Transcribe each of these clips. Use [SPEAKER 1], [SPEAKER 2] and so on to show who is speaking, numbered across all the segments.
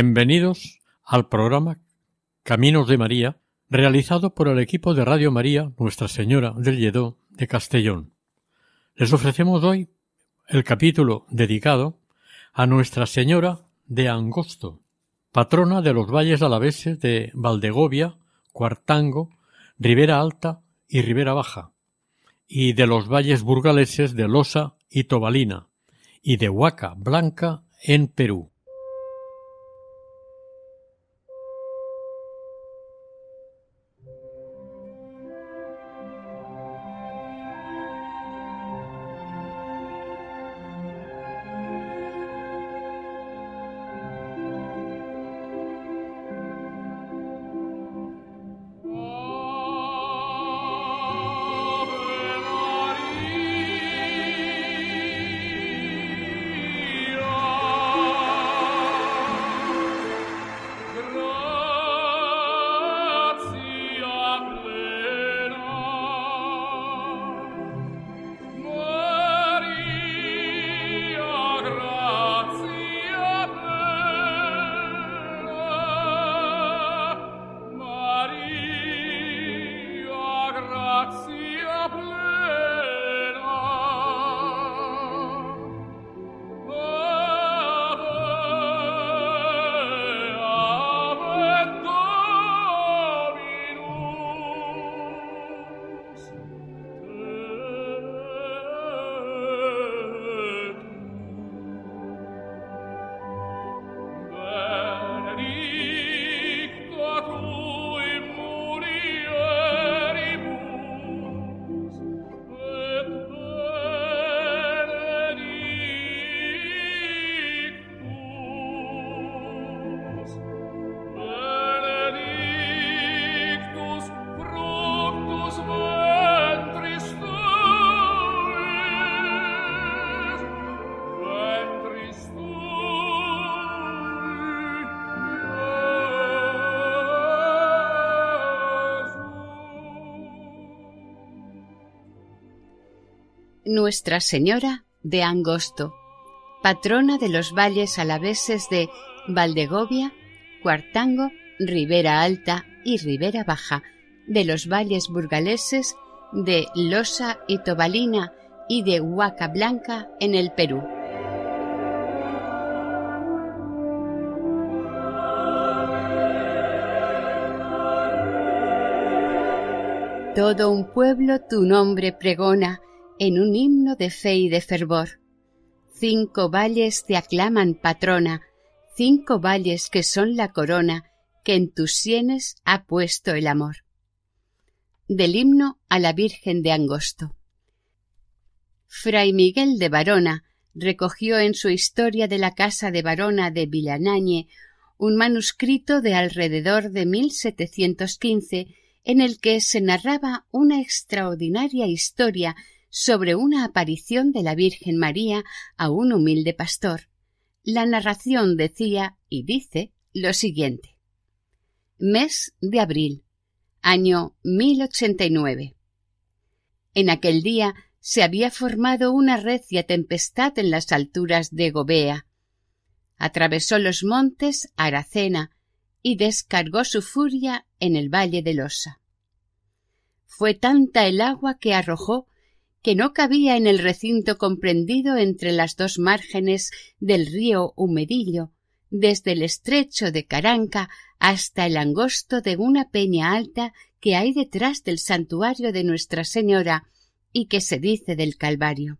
[SPEAKER 1] Bienvenidos al programa Caminos de María, realizado por el equipo de Radio María Nuestra Señora del Lledó de Castellón. Les ofrecemos hoy el capítulo dedicado a Nuestra Señora de Angosto, patrona de los valles alaveses de Valdegovia, Cuartango, Ribera Alta y Ribera Baja, y de los valles burgaleses de Losa y Tobalina, y de Huaca Blanca en Perú.
[SPEAKER 2] Nuestra Señora de Angosto, patrona de los valles alaveses de Valdegovia, Cuartango, Ribera Alta y Ribera Baja, de los valles burgaleses de Losa y Tobalina y de Huaca Blanca en el Perú. Todo un pueblo tu nombre pregona en un himno de fe y de fervor. Cinco valles te aclaman patrona, cinco valles que son la corona que en tus sienes ha puesto el amor. Del himno a la Virgen de Angosto. Fray Miguel de Varona recogió en su historia de la casa de Varona de Villanañe un manuscrito de alrededor de 1715 en el que se narraba una extraordinaria historia sobre una aparición de la Virgen María a un humilde pastor. La narración decía y dice lo siguiente. Mes de abril, año 1089. En aquel día se había formado una recia tempestad en las alturas de Gobea. Atravesó los montes Aracena y descargó su furia en el valle de Losa. Fue tanta el agua que arrojó que no cabía en el recinto comprendido entre las dos márgenes del río Humedillo, desde el estrecho de Caranca hasta el angosto de una peña alta que hay detrás del santuario de Nuestra Señora y que se dice del Calvario.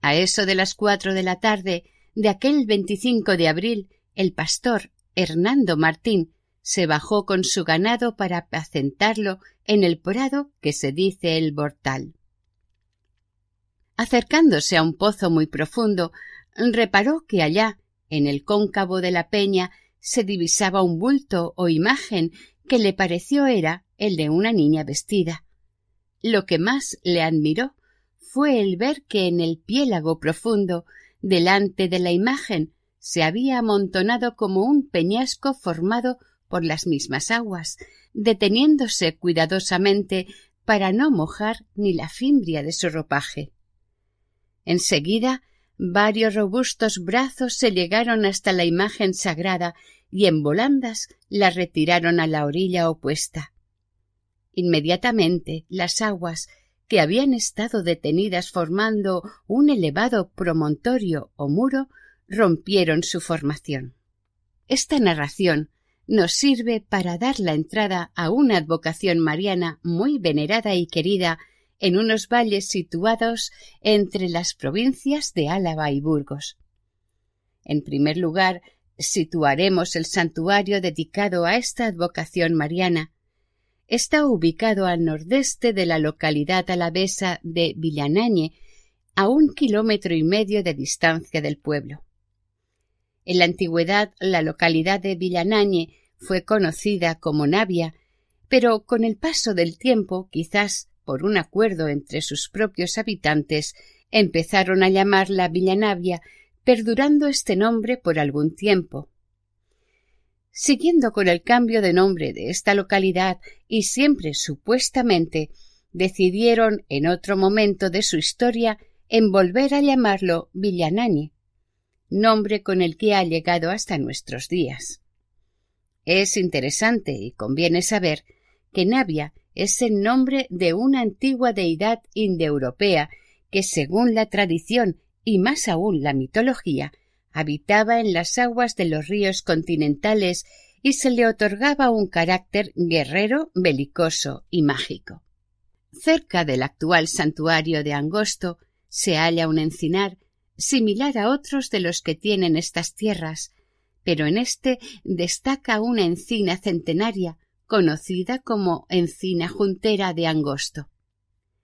[SPEAKER 2] A eso de las cuatro de la tarde de aquel 25 de abril, el pastor Hernando Martín se bajó con su ganado para apacentarlo en el prado que se dice el Bortal. acercándose a un pozo muy profundo, reparó que allá, en el cóncavo de la peña, se divisaba un bulto o imagen que le pareció era el de una niña vestida. Lo que más le admiró fue el ver que en el piélago profundo, delante de la imagen, se había amontonado como un peñasco formado por las mismas aguas, deteniéndose cuidadosamente para no mojar ni la fimbria de su ropaje. Enseguida varios robustos brazos se llegaron hasta la imagen sagrada y en volandas la retiraron a la orilla opuesta. Inmediatamente las aguas, que habían estado detenidas formando un elevado promontorio o muro, rompieron su formación. Esta narración nos sirve para dar la entrada a una advocación mariana muy venerada y querida en unos valles situados entre las provincias de Álava y Burgos. En primer lugar, situaremos el santuario dedicado a esta advocación mariana. Está ubicado al nordeste de la localidad alavesa de Villanañe, a un kilómetro y medio de distancia del pueblo. En la antigüedad la localidad de Villanañe fue conocida como Navia, pero con el paso del tiempo, quizás por un acuerdo entre sus propios habitantes, empezaron a llamarla Villanavia, perdurando este nombre por algún tiempo. Siguiendo con el cambio de nombre de esta localidad y siempre supuestamente, decidieron en otro momento de su historia en volver a llamarlo Villanañe, nombre con el que ha llegado hasta nuestros días. Es interesante y conviene saber que Navia es el nombre de una antigua deidad indoeuropea que, según la tradición y más aún la mitología, habitaba en las aguas de los ríos continentales y se le otorgaba un carácter guerrero, belicoso y mágico. Cerca del actual santuario de Angosto se halla un encinar similar a otros de los que tienen estas tierras, pero en este destaca una encina centenaria conocida como encina juntera de Angosto.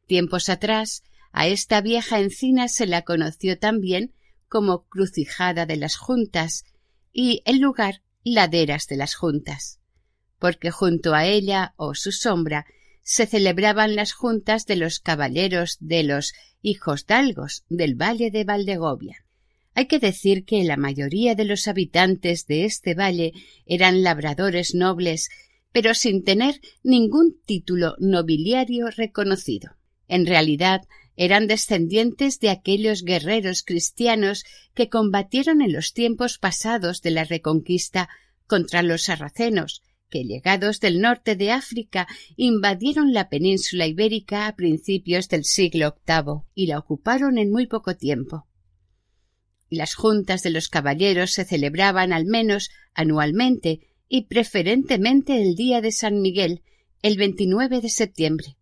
[SPEAKER 2] Tiempos atrás, a esta vieja encina se la conoció también como crucijada de las juntas y el lugar laderas de las juntas, porque junto a ella o su sombra se celebraban las juntas de los caballeros de los hijos dalgos del valle de Valdegovia. Hay que decir que la mayoría de los habitantes de este valle eran labradores nobles, pero sin tener ningún título nobiliario reconocido. En realidad eran descendientes de aquellos guerreros cristianos que combatieron en los tiempos pasados de la Reconquista contra los sarracenos, que llegados del norte de África invadieron la península ibérica a principios del siglo VIII y la ocuparon en muy poco tiempo. Las juntas de los caballeros se celebraban al menos anualmente y preferentemente el día de San Miguel, el 29 de septiembre.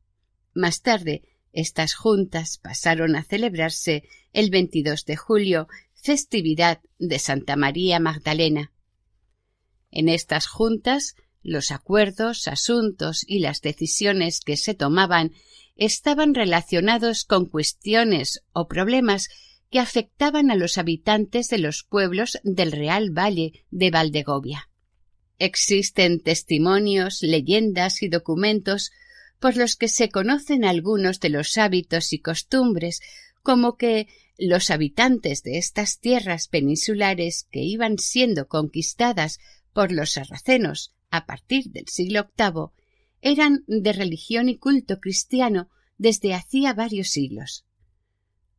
[SPEAKER 2] Más tarde, estas juntas pasaron a celebrarse el 22 de julio, festividad de Santa María Magdalena. En estas juntas, los acuerdos, asuntos y las decisiones que se tomaban estaban relacionados con cuestiones o problemas que afectaban a los habitantes de los pueblos del Real Valle de Valdegovia. Existen testimonios, leyendas y documentos por los que se conocen algunos de los hábitos y costumbres, como que los habitantes de estas tierras peninsulares que iban siendo conquistadas por los sarracenos a partir del siglo VIII eran de religión y culto cristiano desde hacía varios siglos.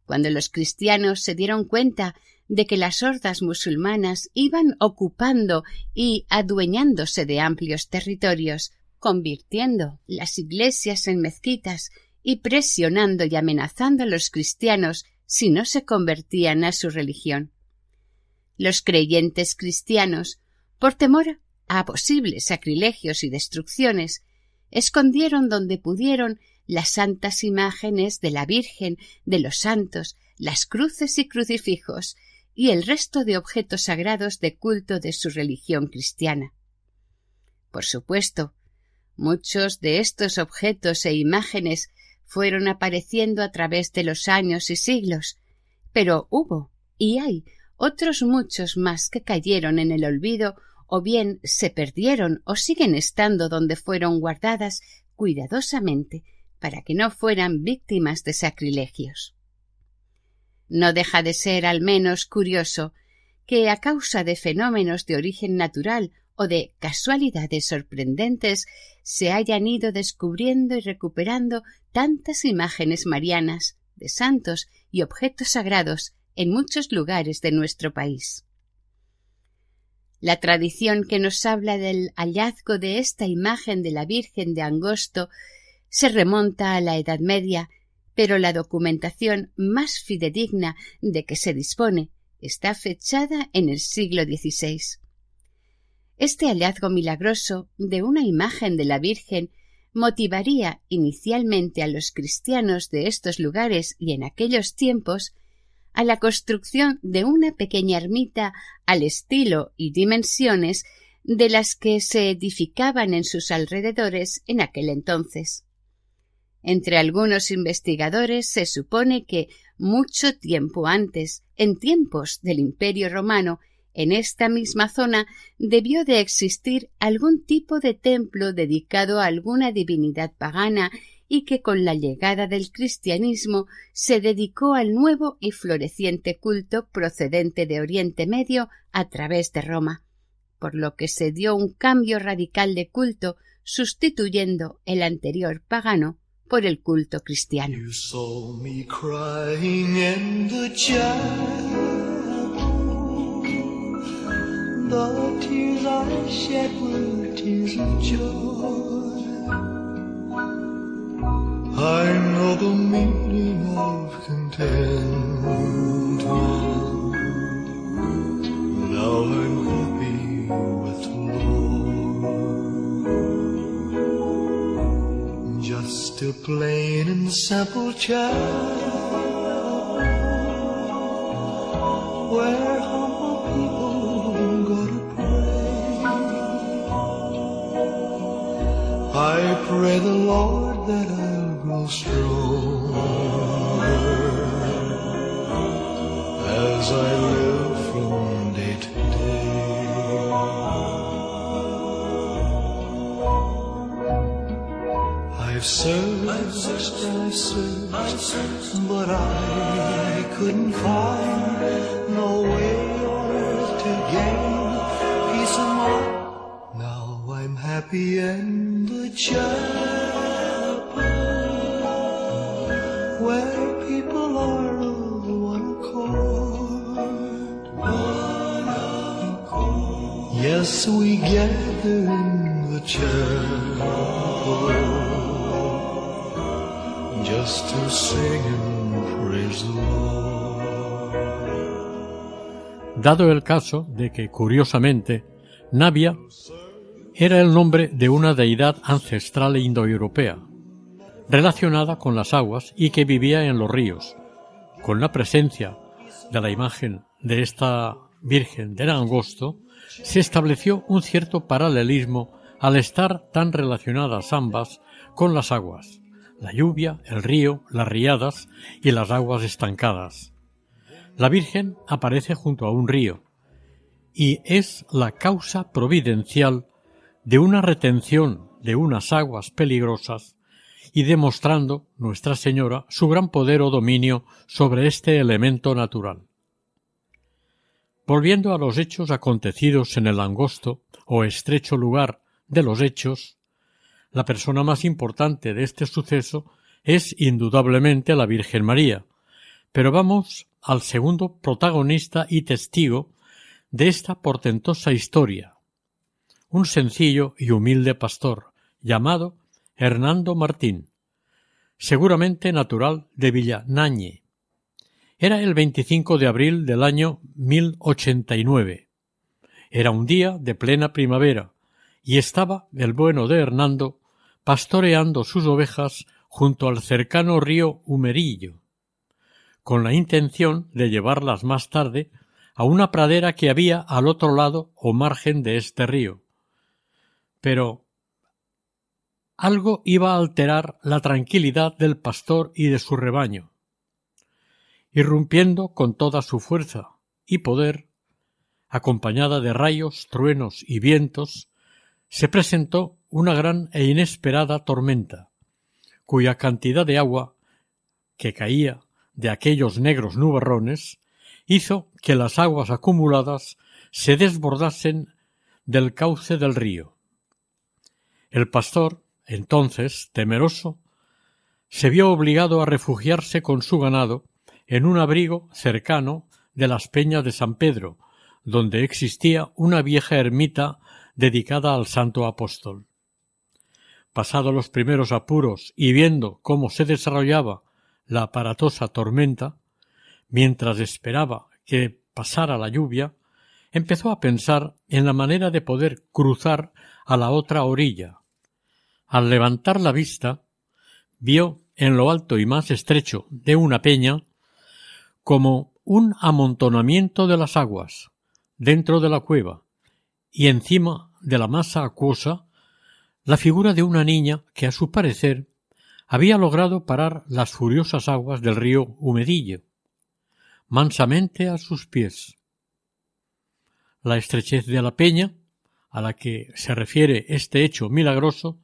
[SPEAKER 2] Cuando los cristianos se dieron cuenta de que las hordas musulmanas iban ocupando y adueñándose de amplios territorios, convirtiendo las iglesias en mezquitas y presionando y amenazando a los cristianos si no se convertían a su religión. Los creyentes cristianos, por temor a posibles sacrilegios y destrucciones, escondieron donde pudieron las santas imágenes de la Virgen, de los santos, las cruces y crucifijos, y el resto de objetos sagrados de culto de su religión cristiana. Por supuesto, muchos de estos objetos e imágenes fueron apareciendo a través de los años y siglos, pero hubo y hay otros muchos más que cayeron en el olvido o bien se perdieron o siguen estando donde fueron guardadas cuidadosamente para que no fueran víctimas de sacrilegios. No deja de ser al menos curioso que a causa de fenómenos de origen natural o de casualidades sorprendentes se hayan ido descubriendo y recuperando tantas imágenes marianas de santos y objetos sagrados en muchos lugares de nuestro país. La tradición que nos habla del hallazgo de esta imagen de la Virgen de Angosto se remonta a la Edad Media, pero la documentación más fidedigna de que se dispone está fechada en el siglo XVI. Este hallazgo milagroso de una imagen de la Virgen motivaría inicialmente a los cristianos de estos lugares y en aquellos tiempos a la construcción de una pequeña ermita al estilo y dimensiones de las que se edificaban en sus alrededores en aquel entonces. Entre algunos investigadores se supone que mucho tiempo antes, en tiempos del Imperio romano, en esta misma zona debió de existir algún tipo de templo dedicado a alguna divinidad pagana y que con la llegada del cristianismo se dedicó al nuevo y floreciente culto procedente de Oriente Medio a través de Roma, por lo que se dio un cambio radical de culto sustituyendo el anterior pagano por el culto cristiano.
[SPEAKER 3] Know the meaning of contentment. Now I'm happy with the Lord. Just a plain and simple child where humble people go to pray. I pray the Lord that I as I live from day to day. I've searched, I've searched, I've searched, but I couldn't find no way on earth to gain peace of mind. Now I'm happy and the chapel
[SPEAKER 1] Dado el caso de que, curiosamente, Navia era el nombre de una deidad ancestral indoeuropea, relacionada con las aguas y que vivía en los ríos. Con la presencia de la imagen de esta Virgen del Angosto, se estableció un cierto paralelismo al estar tan relacionadas ambas con las aguas, la lluvia, el río, las riadas y las aguas estancadas. La Virgen aparece junto a un río y es la causa providencial de una retención de unas aguas peligrosas y demostrando Nuestra Señora su gran poder o dominio sobre este elemento natural. Volviendo a los hechos acontecidos en el angosto o estrecho lugar de los hechos, la persona más importante de este suceso es indudablemente la Virgen María, pero vamos al segundo protagonista y testigo de esta portentosa historia, un sencillo y humilde pastor llamado Hernando Martín, seguramente natural de Villanañe. Era el 25 de abril del año 1089. Era un día de plena primavera y estaba el bueno de Hernando pastoreando sus ovejas junto al cercano río Humerillo, con la intención de llevarlas más tarde a una pradera que había al otro lado o margen de este río. Pero algo iba a alterar la tranquilidad del pastor y de su rebaño. Irrumpiendo con toda su fuerza y poder, acompañada de rayos, truenos y vientos, se presentó una gran e inesperada tormenta, cuya cantidad de agua que caía de aquellos negros nubarrones hizo que las aguas acumuladas se desbordasen del cauce del río. El pastor, entonces, temeroso, se vio obligado a refugiarse con su ganado en un abrigo cercano de las peñas de San Pedro, donde existía una vieja ermita dedicada al santo apóstol. Pasados los primeros apuros y viendo cómo se desarrollaba la aparatosa tormenta, mientras esperaba que pasara la lluvia, empezó a pensar en la manera de poder cruzar a la otra orilla. Al levantar la vista, vio en lo alto y más estrecho de una peña como un amontonamiento de las aguas dentro de la cueva y encima de la masa acuosa la figura de una niña que a su parecer había logrado parar las furiosas aguas del río Humedillo, mansamente a sus pies. La estrechez de la peña, a la que se refiere este hecho milagroso,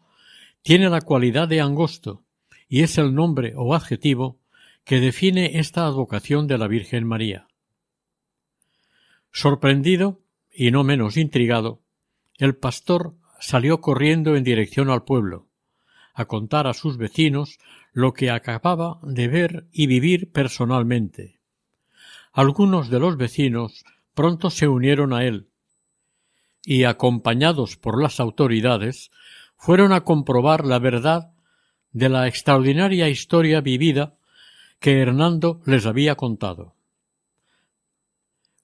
[SPEAKER 1] tiene la cualidad de angosto, y es el nombre o adjetivo que define esta advocación de la Virgen María. Sorprendido y no menos intrigado, el pastor salió corriendo en dirección al pueblo, a contar a sus vecinos lo que acababa de ver y vivir personalmente. Algunos de los vecinos pronto se unieron a él y, acompañados por las autoridades, fueron a comprobar la verdad de la extraordinaria historia vivida que Hernando les había contado.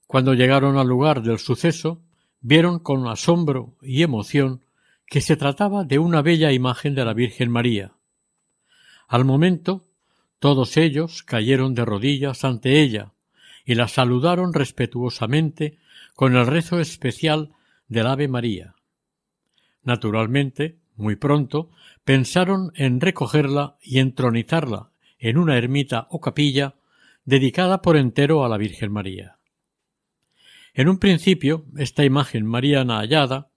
[SPEAKER 1] Cuando llegaron al lugar del suceso, vieron con asombro y emoción que se trataba de una bella imagen de la Virgen María. Al momento, todos ellos cayeron de rodillas ante ella y la saludaron respetuosamente con el rezo especial del Ave María. Naturalmente, muy pronto, pensaron en recogerla y entronizarla en una ermita o capilla dedicada por entero a la Virgen María. En un principio, esta imagen mariana hallada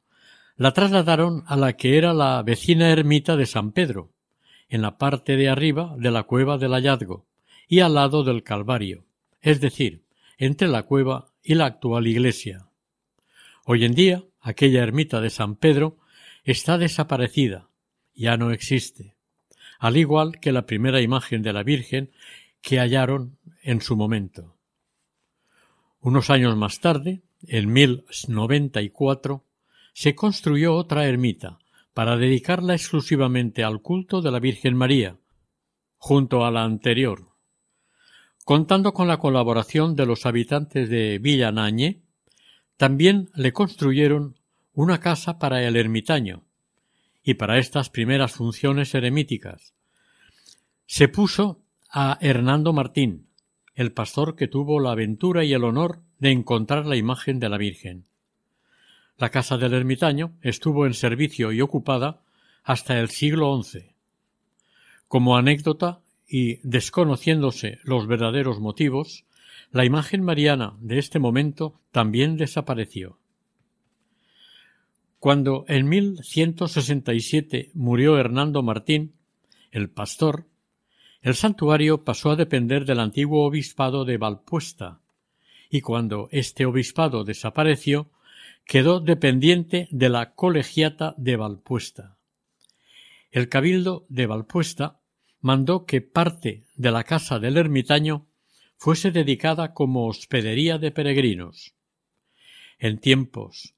[SPEAKER 1] la trasladaron a la que era la vecina ermita de San Pedro, en la parte de arriba de la cueva del hallazgo y al lado del Calvario, es decir, entre la cueva y la actual iglesia. Hoy en día, aquella ermita de San Pedro está desaparecida, ya no existe, al igual que la primera imagen de la Virgen que hallaron en su momento. Unos años más tarde, en 1094, se construyó otra ermita para dedicarla exclusivamente al culto de la Virgen María, junto a la anterior. Contando con la colaboración de los habitantes de Villanañe, también le construyeron una casa para el ermitaño, y para estas primeras funciones eremíticas. Se puso a Hernando Martín, el pastor que tuvo la aventura y el honor de encontrar la imagen de la Virgen. La casa del ermitaño estuvo en servicio y ocupada hasta el siglo XI. Como anécdota y desconociéndose los verdaderos motivos, la imagen mariana de este momento también desapareció. Cuando en 1167 murió Hernando Martín, el pastor, el santuario pasó a depender del antiguo obispado de Valpuesta, y cuando este obispado desapareció, quedó dependiente de la colegiata de Valpuesta. El cabildo de Valpuesta mandó que parte de la casa del ermitaño fuese dedicada como hospedería de peregrinos. En tiempos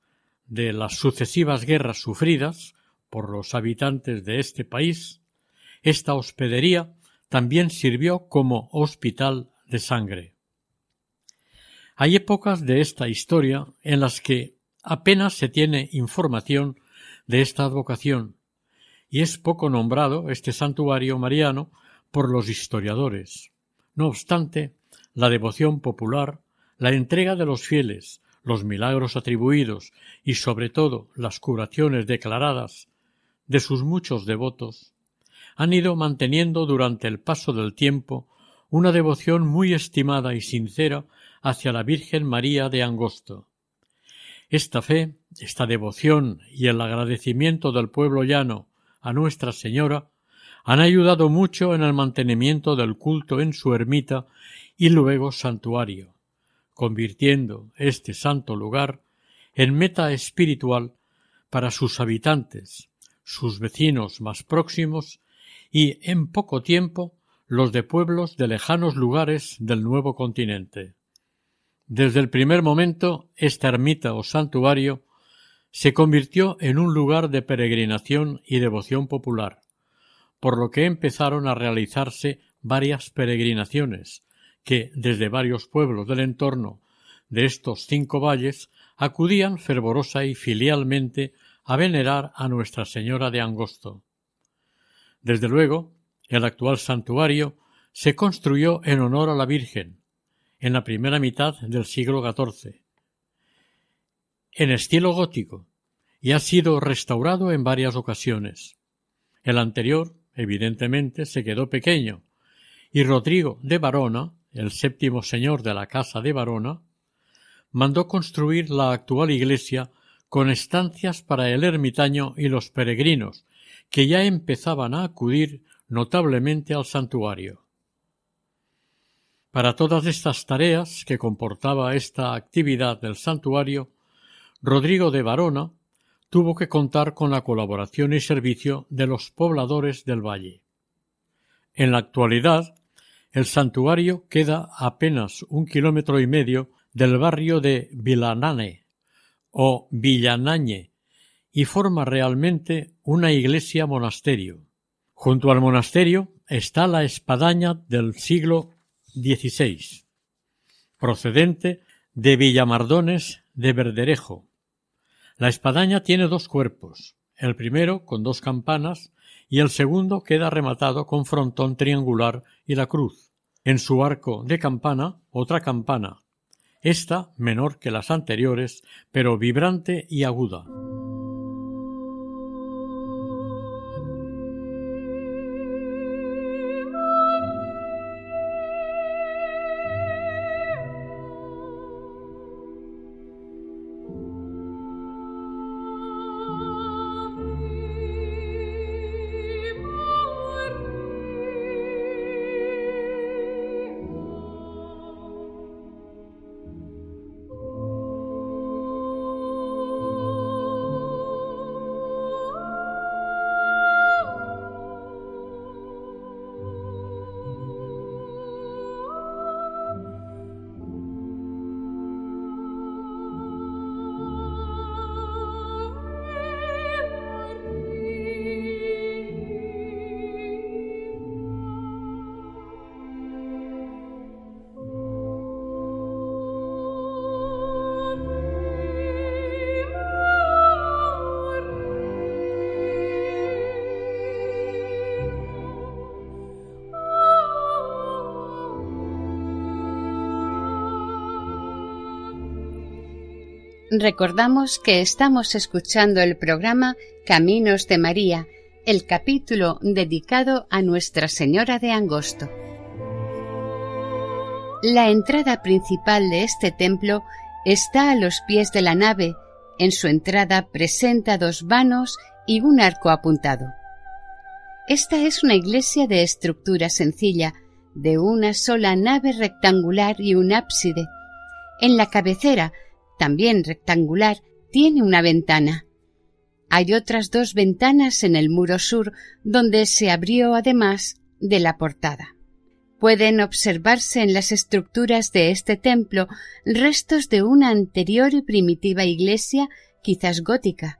[SPEAKER 1] de las sucesivas guerras sufridas por los habitantes de este país, esta hospedería también sirvió como hospital de sangre. Hay épocas de esta historia en las que apenas se tiene información de esta advocación, y es poco nombrado este santuario mariano por los historiadores. No obstante, la devoción popular, la entrega de los fieles, los milagros atribuidos y sobre todo las curaciones declaradas de sus muchos devotos, han ido manteniendo durante el paso del tiempo una devoción muy estimada y sincera hacia la Virgen María de Angosto. Esta fe, esta devoción y el agradecimiento del pueblo llano a Nuestra Señora han ayudado mucho en el mantenimiento del culto en su ermita y luego santuario, convirtiendo este santo lugar en meta espiritual para sus habitantes, sus vecinos más próximos y, en poco tiempo, los de pueblos de lejanos lugares del nuevo continente. Desde el primer momento, esta ermita o santuario se convirtió en un lugar de peregrinación y devoción popular, por lo que empezaron a realizarse varias peregrinaciones, que desde varios pueblos del entorno de estos cinco valles acudían fervorosa y filialmente a venerar a Nuestra Señora de Angosto. Desde luego, el actual santuario se construyó en honor a la Virgen, en la primera mitad del siglo XIV, en estilo gótico, y ha sido restaurado en varias ocasiones. El anterior, evidentemente, se quedó pequeño, y Rodrigo de Barona, el séptimo señor de la casa de Barona, mandó construir la actual iglesia con estancias para el ermitaño y los peregrinos, que ya empezaban a acudir notablemente al santuario. Para todas estas tareas que comportaba esta actividad del santuario, Rodrigo de Varona tuvo que contar con la colaboración y servicio de los pobladores del valle. En la actualidad, el santuario queda apenas un kilómetro y medio del barrio de Vilanane o Villanañe y forma realmente una iglesia monasterio. Junto al monasterio está la espadaña del siglo XVI, procedente de Villamardones de Verderejo. La espadaña tiene dos cuerpos, el primero con dos campanas y el segundo queda rematado con frontón triangular y la cruz. En su arco de campana otra campana, esta menor que las anteriores, pero vibrante y aguda.
[SPEAKER 2] Recordamos que estamos escuchando el programa Caminos de María, el capítulo dedicado a Nuestra Señora de Angosto. La entrada principal de este templo está a los pies de la nave. En su entrada presenta dos vanos y un arco apuntado. Esta es una iglesia de estructura sencilla, de una sola nave rectangular y un ábside. En la cabecera también rectangular, tiene una ventana. Hay otras dos ventanas en el muro sur, donde se abrió además de la portada. Pueden observarse en las estructuras de este templo restos de una anterior y primitiva iglesia, quizás gótica.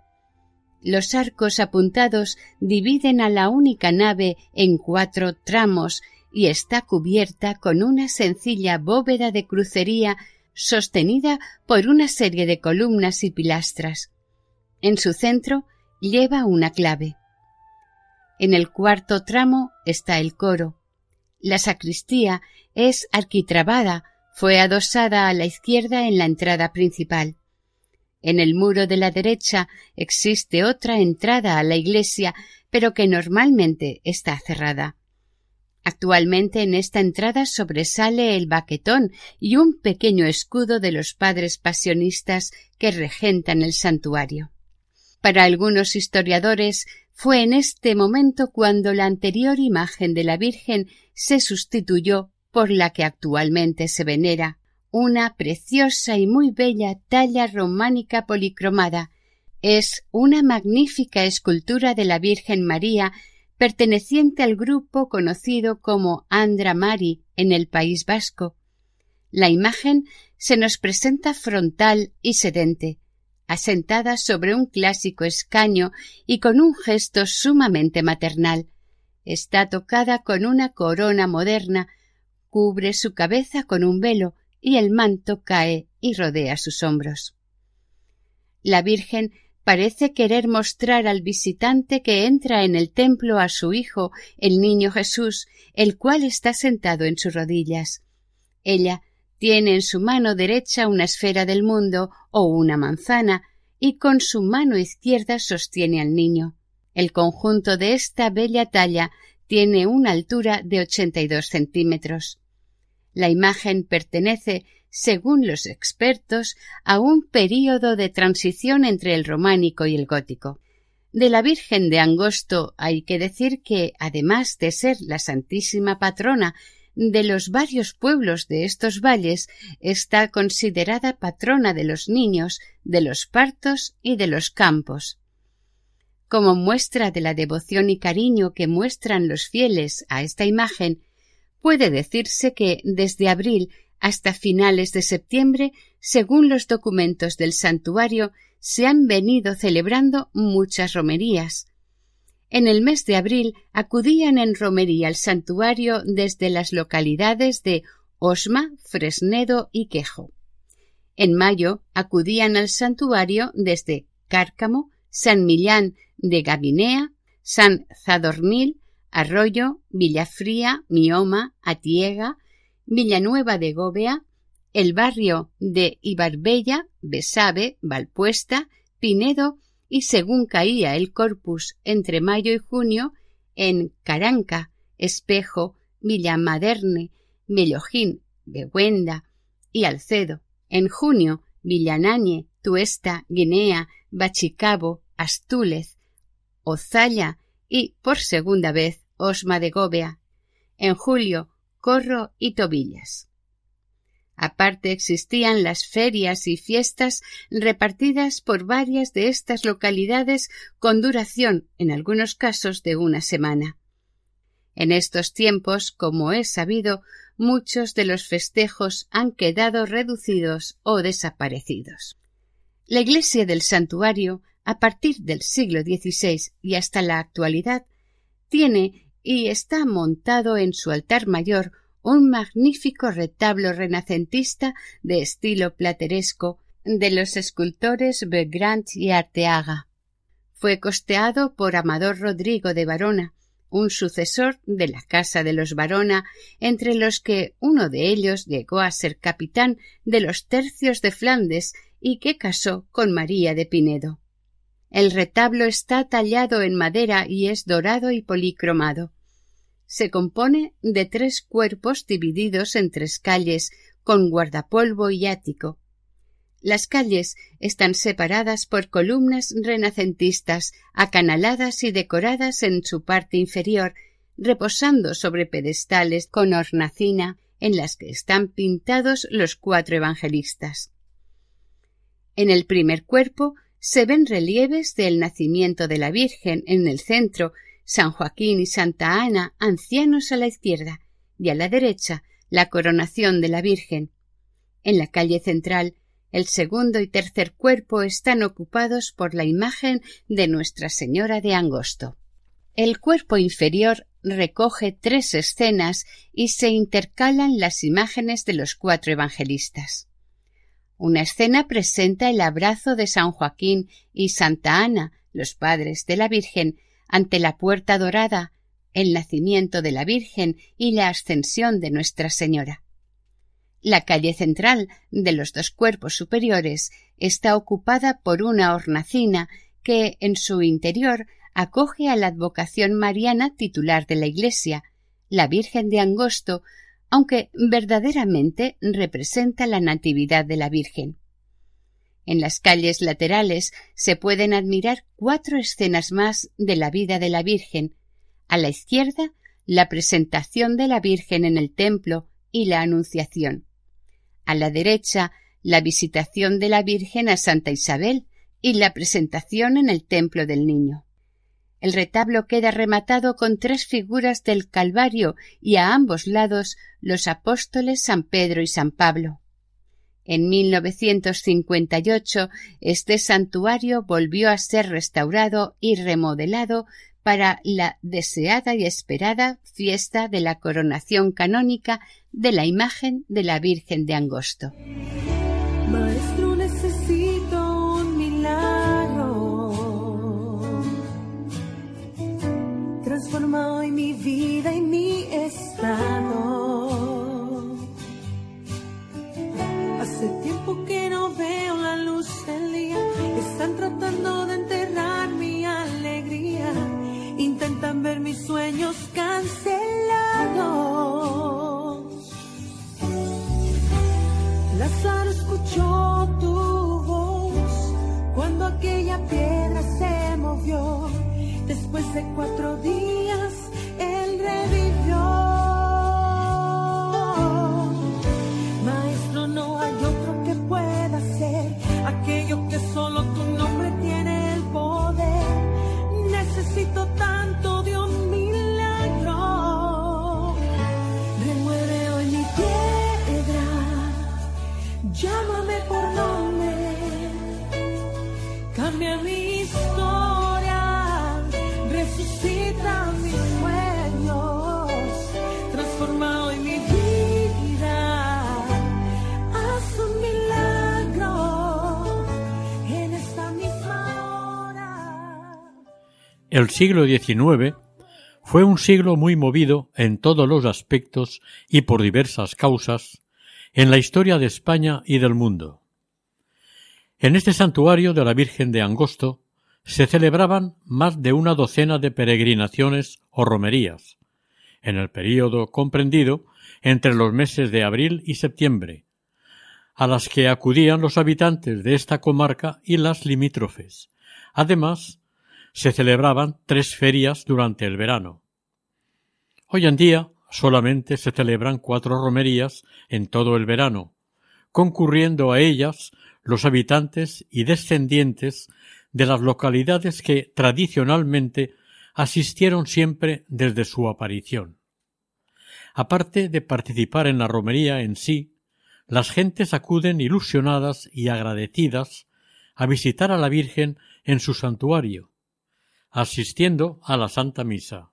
[SPEAKER 2] Los arcos apuntados dividen a la única nave en cuatro tramos y está cubierta con una sencilla bóveda de crucería sostenida por una serie de columnas y pilastras. En su centro lleva una clave. En el cuarto tramo está el coro. La sacristía es arquitrabada, fue adosada a la izquierda en la entrada principal. En el muro de la derecha existe otra entrada a la iglesia, pero que normalmente está cerrada. Actualmente en esta entrada sobresale el baquetón y un pequeño escudo de los padres pasionistas que regentan el santuario. Para algunos historiadores fue en este momento cuando la anterior imagen de la Virgen se sustituyó por la que actualmente se venera, una preciosa y muy bella talla románica policromada. Es una magnífica escultura de la Virgen María perteneciente al grupo conocido como Andra Mari en el País Vasco. La imagen se nos presenta frontal y sedente, asentada sobre un clásico escaño y con un gesto sumamente maternal. Está tocada con una corona moderna, cubre su cabeza con un velo y el manto cae y rodea sus hombros. La Virgen parece querer mostrar al visitante que entra en el templo a su hijo, el niño Jesús, el cual está sentado en sus rodillas. Ella tiene en su mano derecha una esfera del mundo o una manzana, y con su mano izquierda sostiene al niño. El conjunto de esta bella talla tiene una altura de ochenta y dos centímetros. La imagen pertenece según los expertos, a un período de transición entre el románico y el gótico. De la Virgen de Angosto hay que decir que, además de ser la Santísima Patrona de los varios pueblos de estos valles, está considerada patrona de los niños, de los partos y de los campos. Como muestra de la devoción y cariño que muestran los fieles a esta imagen, puede decirse que desde abril hasta finales de septiembre, según los documentos del santuario, se han venido celebrando muchas romerías. En el mes de abril acudían en romería al santuario desde las localidades de Osma, Fresnedo y Quejo. En mayo acudían al santuario desde Cárcamo, San Millán de Gabinea, San Zadornil, Arroyo, Villafría, Mioma, Atiega, Villanueva de Góbea, el barrio de Ibarbella, Besabe, Valpuesta, Pinedo y según caía el corpus entre mayo y junio, en Caranca, Espejo, Villamaderne, Mellojín, Beguenda y Alcedo. En junio, Villanañe, Tuesta, Guinea, Bachicabo, Astúlez, Ozalla y, por segunda vez, Osma de Góbea. En julio, Corro y Tobillas. Aparte existían las ferias y fiestas repartidas por varias de estas localidades con duración, en algunos casos, de una semana. En estos tiempos, como es sabido, muchos de los festejos han quedado reducidos o desaparecidos. La iglesia del santuario, a partir del siglo XVI y hasta la actualidad, tiene y está montado en su altar mayor un magnífico retablo renacentista de estilo plateresco de los escultores Begrand y Arteaga. Fue costeado por Amador Rodrigo de Barona, un sucesor de la Casa de los Barona, entre los que uno de ellos llegó a ser capitán de los tercios de Flandes y que casó con María de Pinedo. El retablo está tallado en madera y es dorado y policromado se compone de tres cuerpos divididos en tres calles con guardapolvo y ático. Las calles están separadas por columnas renacentistas, acanaladas y decoradas en su parte inferior, reposando sobre pedestales con hornacina en las que están pintados los cuatro evangelistas. En el primer cuerpo se ven relieves del nacimiento de la Virgen en el centro San Joaquín y Santa Ana, ancianos a la izquierda, y a la derecha la coronación de la Virgen. En la calle central, el segundo y tercer cuerpo están ocupados por la imagen de Nuestra Señora de Angosto. El cuerpo inferior recoge tres escenas y se intercalan las imágenes de los cuatro evangelistas. Una escena presenta el abrazo de San Joaquín y Santa Ana, los padres de la Virgen, ante la puerta dorada, el nacimiento de la Virgen y la ascensión de Nuestra Señora. La calle central de los dos cuerpos superiores está ocupada por una hornacina que en su interior acoge a la advocación mariana titular de la iglesia, la Virgen de Angosto, aunque verdaderamente representa la Natividad de la Virgen. En las calles laterales se pueden admirar cuatro escenas más de la vida de la Virgen. A la izquierda, la presentación de la Virgen en el templo y la Anunciación. A la derecha, la visitación de la Virgen a Santa Isabel y la presentación en el templo del Niño. El retablo queda rematado con tres figuras del Calvario y a ambos lados los apóstoles San Pedro y San Pablo. En 1958 este santuario volvió a ser restaurado y remodelado para la deseada y esperada fiesta de la coronación canónica de la imagen de la Virgen de Angosto.
[SPEAKER 4] Maestro, necesito un milagro. Transforma hoy mi vida y mi estado. Veo la luz del día. Están tratando de enterrar mi alegría. Intentan ver mis sueños cancelados. Lázaro escuchó tu voz cuando aquella piedra se movió. Después de cuatro días, él revivió. El
[SPEAKER 1] siglo XIX fue un siglo muy movido en todos los aspectos y por diversas causas en la historia de España y del mundo. En este santuario de la Virgen de Angosto se celebraban más de una docena de peregrinaciones o romerías, en el período comprendido entre los meses de abril y septiembre, a las que acudían los habitantes de esta comarca y las limítrofes. Además, se celebraban tres ferias durante el verano. Hoy en día solamente se celebran cuatro romerías en todo el verano, concurriendo a ellas los habitantes y descendientes de las localidades que tradicionalmente asistieron siempre desde su aparición. Aparte de participar en la romería en sí, las gentes acuden ilusionadas y agradecidas a visitar a la Virgen en su santuario, asistiendo a la Santa Misa.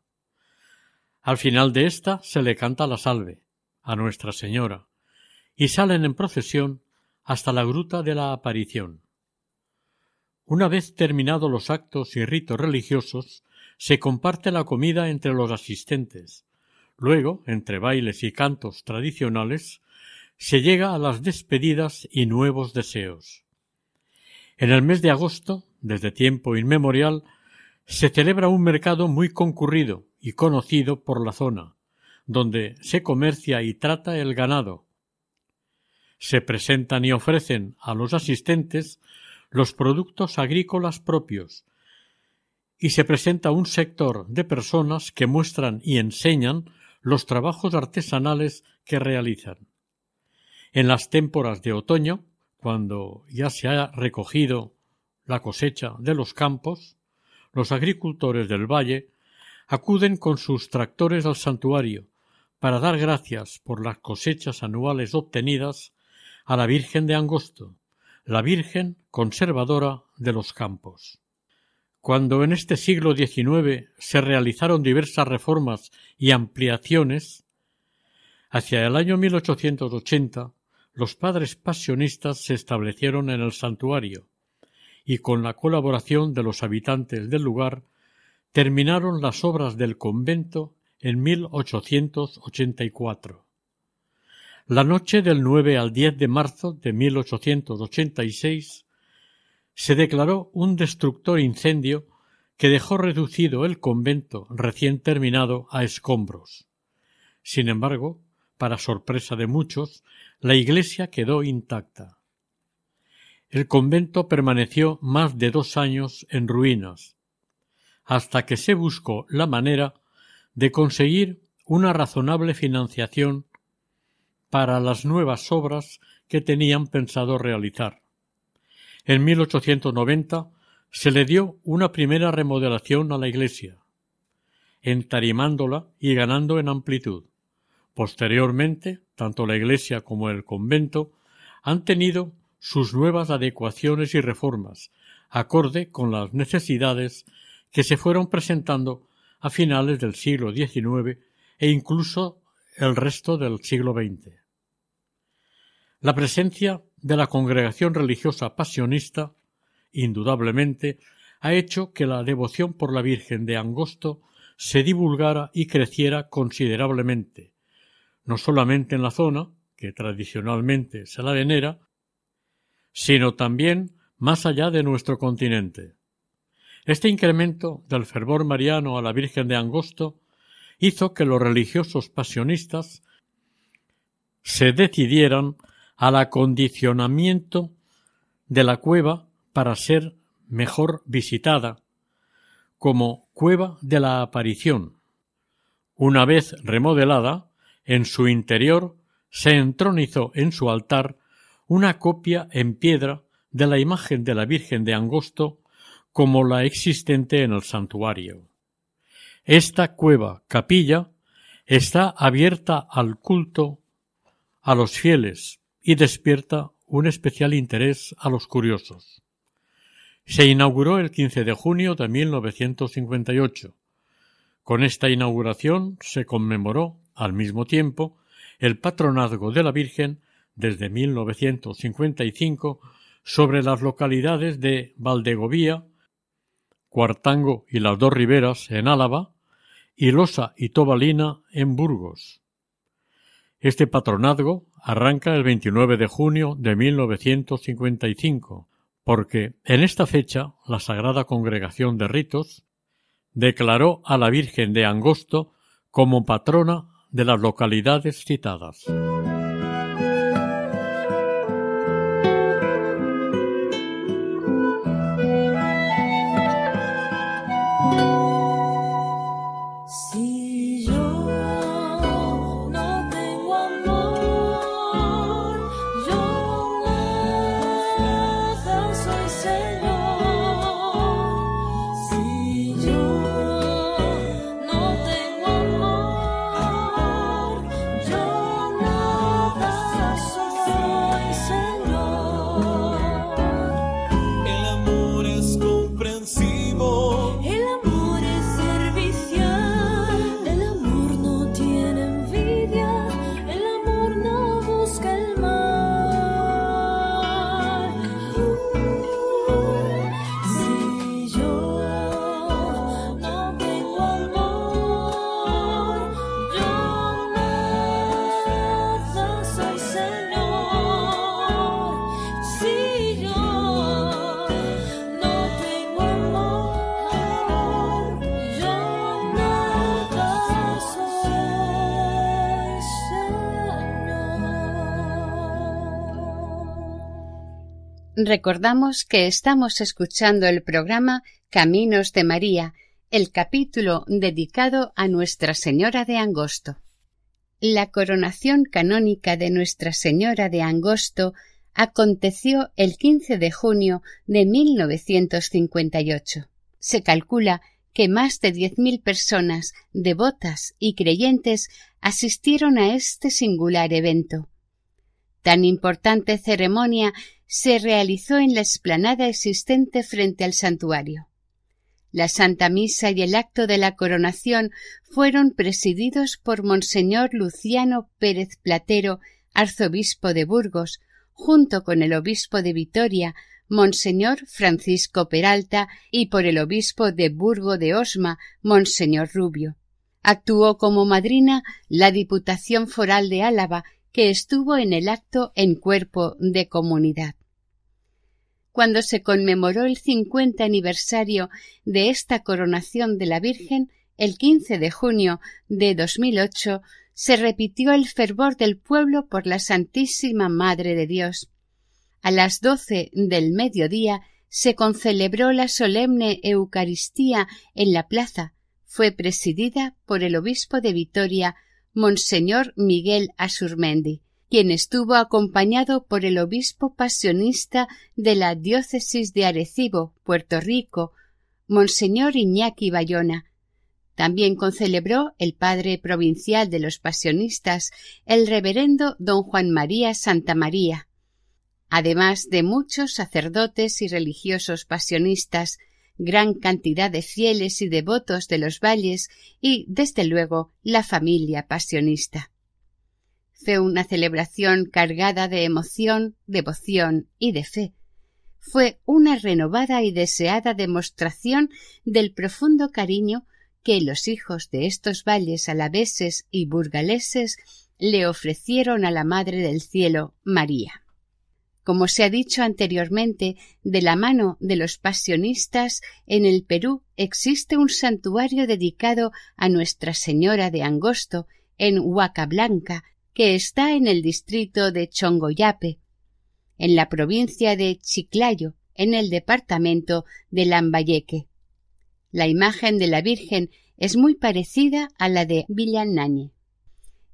[SPEAKER 1] Al final de ésta se le canta la salve a Nuestra Señora y salen en procesión hasta la gruta de la aparición. Una vez terminados los actos y ritos religiosos, se comparte la comida entre los asistentes. Luego, entre bailes y cantos tradicionales, se llega a las despedidas y nuevos deseos. En el mes de agosto, desde tiempo inmemorial, se celebra un mercado muy concurrido y conocido por la zona, donde se comercia y trata el ganado. Se presentan y ofrecen a los asistentes los productos agrícolas propios, y se presenta un sector de personas que muestran y enseñan los trabajos artesanales que realizan. En las temporadas de otoño, cuando ya se ha recogido la cosecha de los campos, los agricultores del valle acuden con sus tractores al santuario para dar gracias por las cosechas anuales obtenidas a la Virgen de Angosto, la Virgen conservadora de los campos. Cuando en este siglo XIX se realizaron diversas reformas y ampliaciones, hacia el año 1880 los padres pasionistas se establecieron en el santuario y con la colaboración de los habitantes del lugar terminaron las obras del convento en 1884. La noche del 9 al 10 de marzo de 1886 se declaró un destructor incendio que dejó reducido el convento recién terminado a escombros. Sin embargo, para sorpresa de muchos, la iglesia quedó intacta. El convento permaneció más de dos años en ruinas, hasta que se buscó la manera de conseguir una razonable financiación para las nuevas obras que tenían pensado realizar. En 1890 se le dio una primera remodelación a la iglesia, entarimándola y ganando en amplitud. Posteriormente, tanto la iglesia como el convento han tenido sus nuevas adecuaciones y reformas, acorde con las necesidades que se fueron presentando a finales del siglo XIX e incluso el resto del siglo XX. La presencia de la congregación religiosa pasionista, indudablemente, ha hecho que la devoción por la Virgen de Angosto se divulgara y creciera considerablemente, no solamente en la zona, que tradicionalmente se la venera, sino también más allá de nuestro continente. Este incremento del fervor mariano a la Virgen de Angosto hizo que los religiosos pasionistas se decidieran al acondicionamiento de la cueva para ser mejor visitada como cueva de la aparición. Una vez remodelada, en su interior se entronizó en su altar una copia en piedra de la imagen de la Virgen de Angosto como la existente en el santuario. Esta cueva capilla está abierta al culto a los fieles y despierta un especial interés a los curiosos. Se inauguró el 15 de junio de 1958. Con esta inauguración se conmemoró, al mismo tiempo, el patronazgo de la Virgen desde 1955 sobre las localidades de Valdegovía, Cuartango y las dos Riberas en Álava y Losa y Tobalina en Burgos. Este patronazgo arranca el 29 de junio de 1955, porque en esta fecha la Sagrada Congregación de Ritos declaró a la Virgen de Angosto como patrona de las localidades citadas.
[SPEAKER 2] Recordamos que estamos escuchando el programa Caminos de María, el capítulo dedicado a Nuestra Señora de Angosto. La coronación canónica de Nuestra Señora de Angosto aconteció el 15 de junio de 1958. Se calcula que más de 10.000 personas devotas y creyentes asistieron a este singular evento. Tan importante ceremonia se realizó en la explanada existente frente al santuario. La Santa Misa y el acto de la coronación fueron presididos por Monseñor Luciano Pérez Platero, arzobispo de Burgos, junto con el obispo de Vitoria, Monseñor Francisco Peralta, y por el obispo de Burgo de Osma, Monseñor Rubio. Actuó como madrina la Diputación Foral de Álava, que estuvo en el acto en cuerpo de comunidad. Cuando se conmemoró el 50 aniversario de esta coronación de la Virgen, el 15 de junio de 2008, se repitió el fervor del pueblo por la Santísima Madre de Dios. A las doce del mediodía se concelebró la solemne Eucaristía en la plaza. Fue presidida por el obispo de Vitoria, Monseñor Miguel Asurmendi, quien estuvo acompañado por el obispo pasionista de la diócesis de Arecibo, Puerto Rico, Monseñor Iñaki Bayona, también concelebró el padre provincial de los pasionistas, el reverendo don Juan María Santa María, además de muchos sacerdotes y religiosos pasionistas, gran cantidad de fieles y devotos de los valles y, desde luego, la familia pasionista. Fue una celebración cargada de emoción, devoción y de fe. Fue una renovada y deseada demostración del profundo cariño que los hijos de estos valles alaveses y burgaleses le ofrecieron a la Madre del Cielo, María. Como se ha dicho anteriormente, de la mano de los pasionistas, en el Perú existe un santuario dedicado a Nuestra Señora de Angosto, en Huacablanca, que está en el distrito de Chongoyape, en la provincia de Chiclayo, en el departamento de Lambayeque. La imagen de la Virgen es muy parecida a la de Villanagne.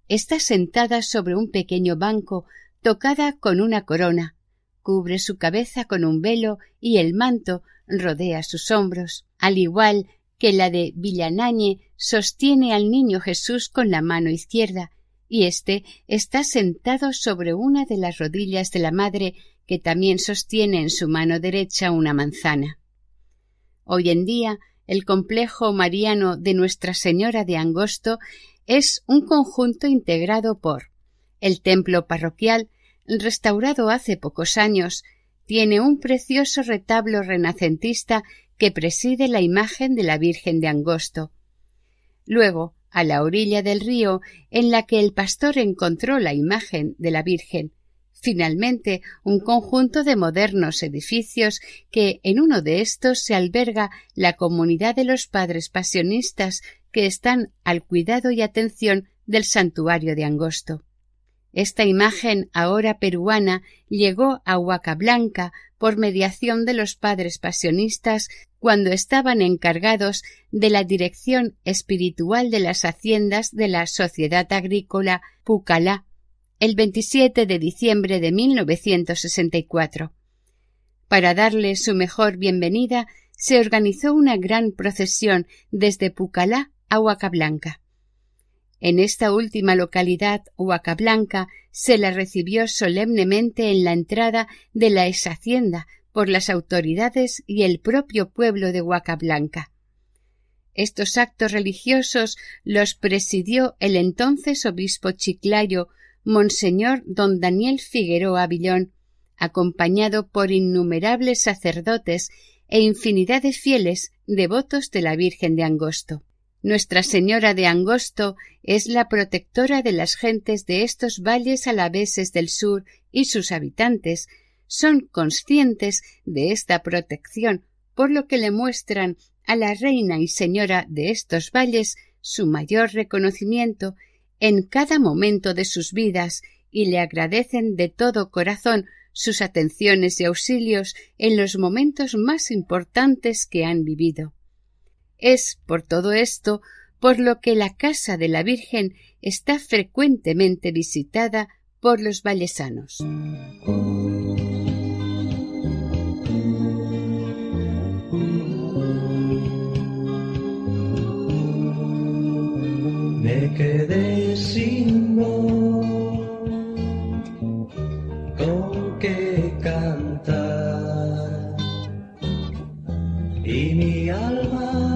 [SPEAKER 2] Está sentada sobre un pequeño banco, tocada con una corona, cubre su cabeza con un velo y el manto rodea sus hombros, al igual que la de Villanagne sostiene al niño Jesús con la mano izquierda, y éste está sentado sobre una de las rodillas de la madre que también sostiene en su mano derecha una manzana. Hoy en día el complejo mariano de Nuestra Señora de Angosto es un conjunto integrado por el templo parroquial, restaurado hace pocos años, tiene un precioso retablo renacentista que preside la imagen de la Virgen de Angosto. Luego, a la orilla del río, en la que el pastor encontró la imagen de la Virgen, Finalmente, un conjunto de modernos edificios que en uno de estos se alberga la comunidad de los padres pasionistas que están al cuidado y atención del santuario de Angosto. Esta imagen ahora peruana llegó a Huacablanca por mediación de los padres pasionistas cuando estaban encargados de la dirección espiritual de las haciendas de la Sociedad Agrícola Pucalá el 27 de diciembre de 1964. Para darle su mejor bienvenida, se organizó una gran procesión desde Pucalá a Huacablanca. En esta última localidad, Huacablanca, se la recibió solemnemente en la entrada de la ex hacienda por las autoridades y el propio pueblo de Huacablanca. Estos actos religiosos los presidió el entonces obispo Chiclayo Monseñor don Daniel Figueroa Avillón, acompañado por innumerables sacerdotes e infinidad de fieles devotos de la Virgen de Angosto. Nuestra Señora de Angosto es la protectora de las gentes de estos valles alaveses del sur y sus habitantes son conscientes de esta protección, por lo que le muestran a la reina y señora de estos valles su mayor reconocimiento en cada momento de sus vidas y le agradecen de todo corazón sus atenciones y auxilios en los momentos más importantes que han vivido. Es por todo esto por lo que la casa de la Virgen está frecuentemente visitada por los vallesanos.
[SPEAKER 3] Me quedé sin cantar y mi alma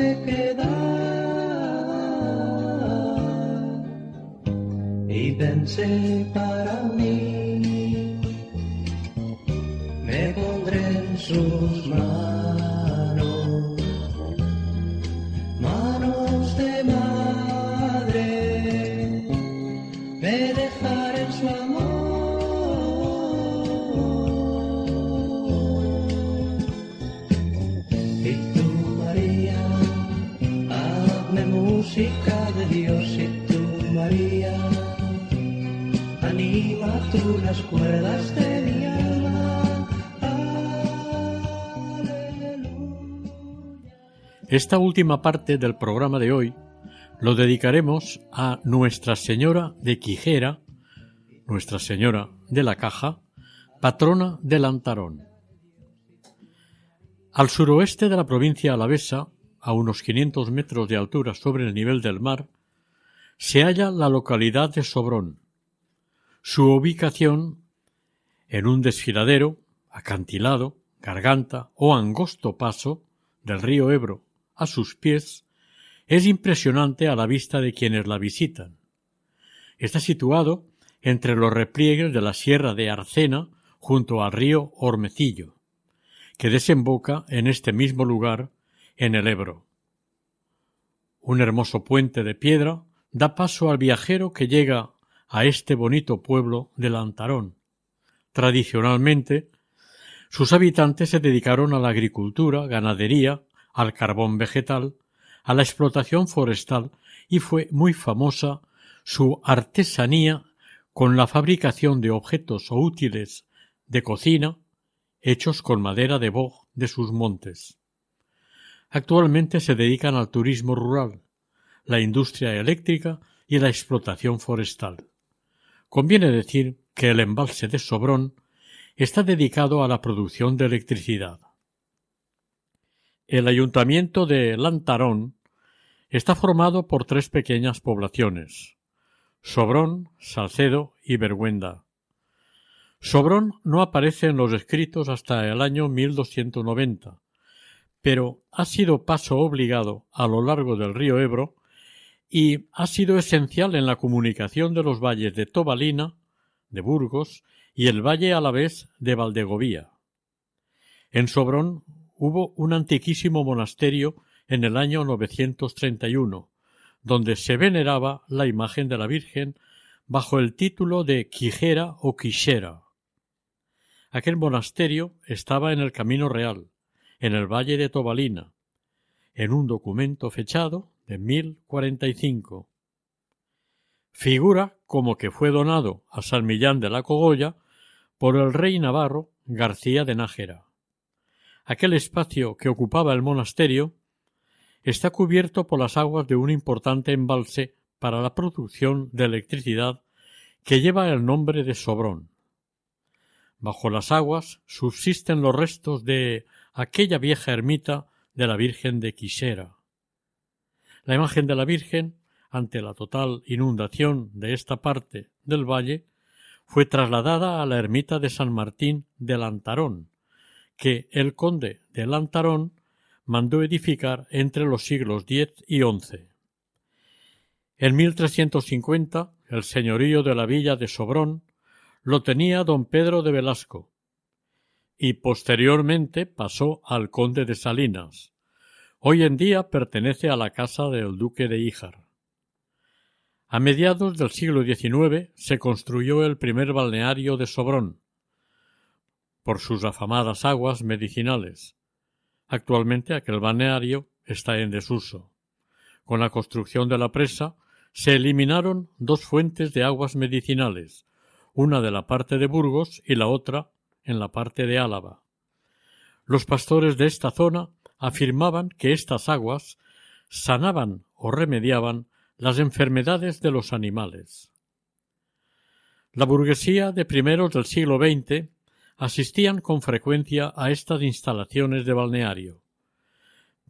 [SPEAKER 3] sequedad y pensé para mí me pondré en sus manos
[SPEAKER 1] Esta última parte del programa de hoy lo dedicaremos a Nuestra Señora de Quijera, Nuestra Señora de la Caja, patrona de Lantarón. Al suroeste de la provincia alavesa, a unos 500 metros de altura sobre el nivel del mar, se halla la localidad de Sobrón. Su ubicación en un desfiladero, acantilado, garganta o angosto paso del río Ebro a sus pies es impresionante a la vista de quienes la visitan. Está situado entre los repliegues de la sierra de Arcena junto al río Ormecillo, que desemboca en este mismo lugar en el Ebro. Un hermoso puente de piedra da paso al viajero que llega a este bonito pueblo de Lantarón. Tradicionalmente, sus habitantes se dedicaron a la agricultura, ganadería, al carbón vegetal, a la explotación forestal y fue muy famosa su artesanía con la fabricación de objetos o útiles de cocina hechos con madera de boj de sus montes. Actualmente se dedican al turismo rural, la industria eléctrica y la explotación forestal. Conviene decir que el embalse de Sobrón está dedicado a la producción de electricidad. El ayuntamiento de Lantarón está formado por tres pequeñas poblaciones Sobrón, Salcedo y Vergüenda. Sobrón no aparece en los escritos hasta el año 1290, pero ha sido paso obligado a lo largo del río Ebro y ha sido esencial en la comunicación de los valles de Tobalina, de Burgos y el valle a la vez de Valdegovía. En Sobrón hubo un antiquísimo monasterio en el año 931, donde se veneraba la imagen de la Virgen bajo el título de Quijera o Quixera. Aquel monasterio estaba en el Camino Real, en el Valle de Tobalina, en un documento fechado de 1045. Figura como que fue donado a San Millán de la Cogolla por el rey navarro García de Nájera. Aquel espacio que ocupaba el monasterio está cubierto por las aguas de un importante embalse para la producción de electricidad que lleva el nombre de Sobrón. Bajo las aguas subsisten los restos de aquella vieja ermita de la Virgen de Quisera. La imagen de la Virgen, ante la total inundación de esta parte del valle, fue trasladada a la ermita de San Martín de Lantarón, que el conde de Lantarón mandó edificar entre los siglos X y XI. En 1350 el señorío de la villa de Sobrón lo tenía don Pedro de Velasco y posteriormente pasó al conde de Salinas. Hoy en día pertenece a la casa del duque de Híjar. A mediados del siglo XIX se construyó el primer balneario de Sobrón, por sus afamadas aguas medicinales. Actualmente aquel balneario está en desuso. Con la construcción de la presa se eliminaron dos fuentes de aguas medicinales, una de la parte de Burgos y la otra en la parte de Álava. Los pastores de esta zona afirmaban que estas aguas sanaban o remediaban las enfermedades de los animales. La burguesía de primeros del siglo XX asistían con frecuencia a estas instalaciones de balneario.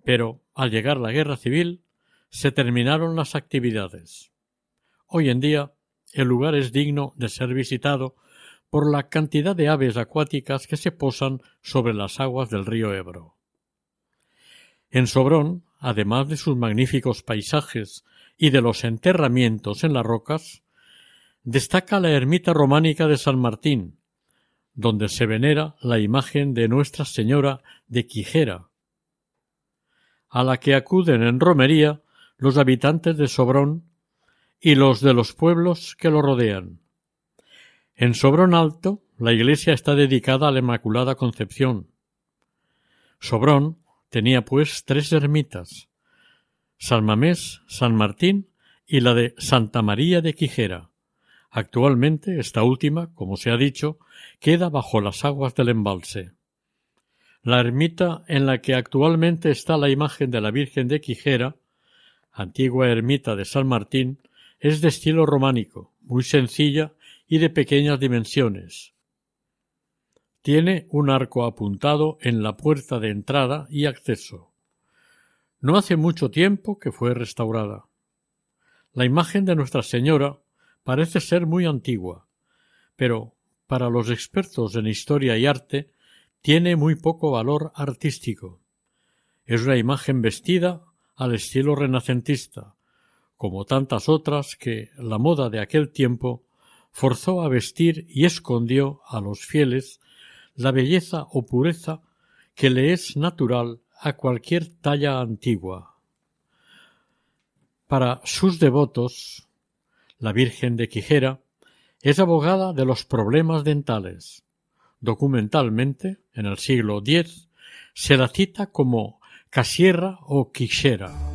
[SPEAKER 1] Pero, al llegar la guerra civil, se terminaron las actividades. Hoy en día el lugar es digno de ser visitado por la cantidad de aves acuáticas que se posan sobre las aguas del río Ebro. En Sobrón, además de sus magníficos paisajes y de los enterramientos en las rocas, destaca la ermita románica de San Martín, donde se venera la imagen de Nuestra Señora de Quijera, a la que acuden en romería los habitantes de Sobrón y los de los pueblos que lo rodean. En Sobrón Alto, la iglesia está dedicada a la Inmaculada Concepción. Sobrón tenía pues tres ermitas, San Mamés, San Martín y la de Santa María de Quijera. Actualmente esta última, como se ha dicho, queda bajo las aguas del embalse. La ermita en la que actualmente está la imagen de la Virgen de Quijera, antigua ermita de San Martín, es de estilo románico, muy sencilla y de pequeñas dimensiones. Tiene un arco apuntado en la puerta de entrada y acceso. No hace mucho tiempo que fue restaurada. La imagen de Nuestra Señora parece ser muy antigua, pero para los expertos en historia y arte tiene muy poco valor artístico. Es una imagen vestida al estilo renacentista, como tantas otras que la moda de aquel tiempo forzó a vestir y escondió a los fieles la belleza o pureza que le es natural a cualquier talla antigua. Para sus devotos, la Virgen de Quijera es abogada de los problemas dentales. Documentalmente, en el siglo X, se la cita como casierra o quixera.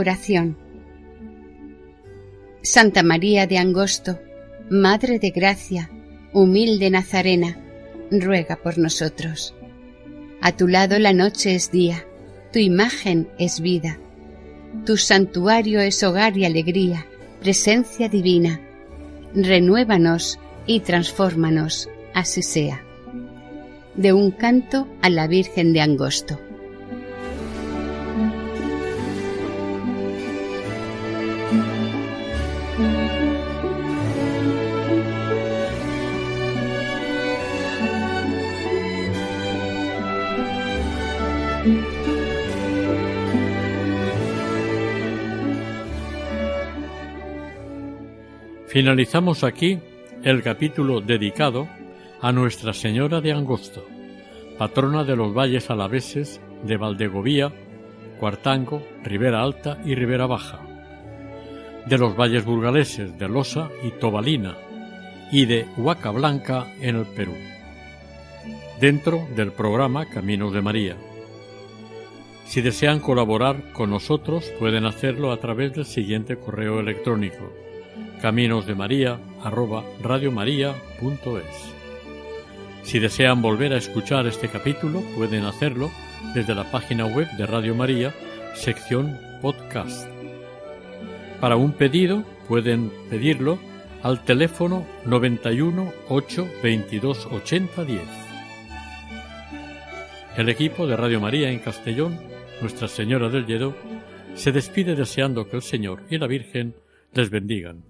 [SPEAKER 2] Oración. Santa María de Angosto, Madre de Gracia, humilde Nazarena, ruega por nosotros. A tu lado la noche es día, tu imagen es vida, tu santuario es hogar y alegría, presencia divina. Renuévanos y transfórmanos, así sea. De un canto a la Virgen de Angosto.
[SPEAKER 1] Finalizamos aquí el capítulo dedicado a Nuestra Señora de Angosto, patrona de los valles alaveses de Valdegovía, Cuartango, Ribera Alta y Ribera Baja, de los valles burgaleses de Losa y Tobalina y de Huaca Blanca en el Perú, dentro del programa Caminos de María. Si desean colaborar con nosotros pueden hacerlo a través del siguiente correo electrónico caminosdemaria@radiomaria.es. Si desean volver a escuchar este capítulo, pueden hacerlo desde la página web de Radio María, sección podcast. Para un pedido, pueden pedirlo al teléfono 91 8 22 80 10. El equipo de Radio María en Castellón, Nuestra Señora del Lledó, se despide deseando que el Señor y la Virgen les bendigan.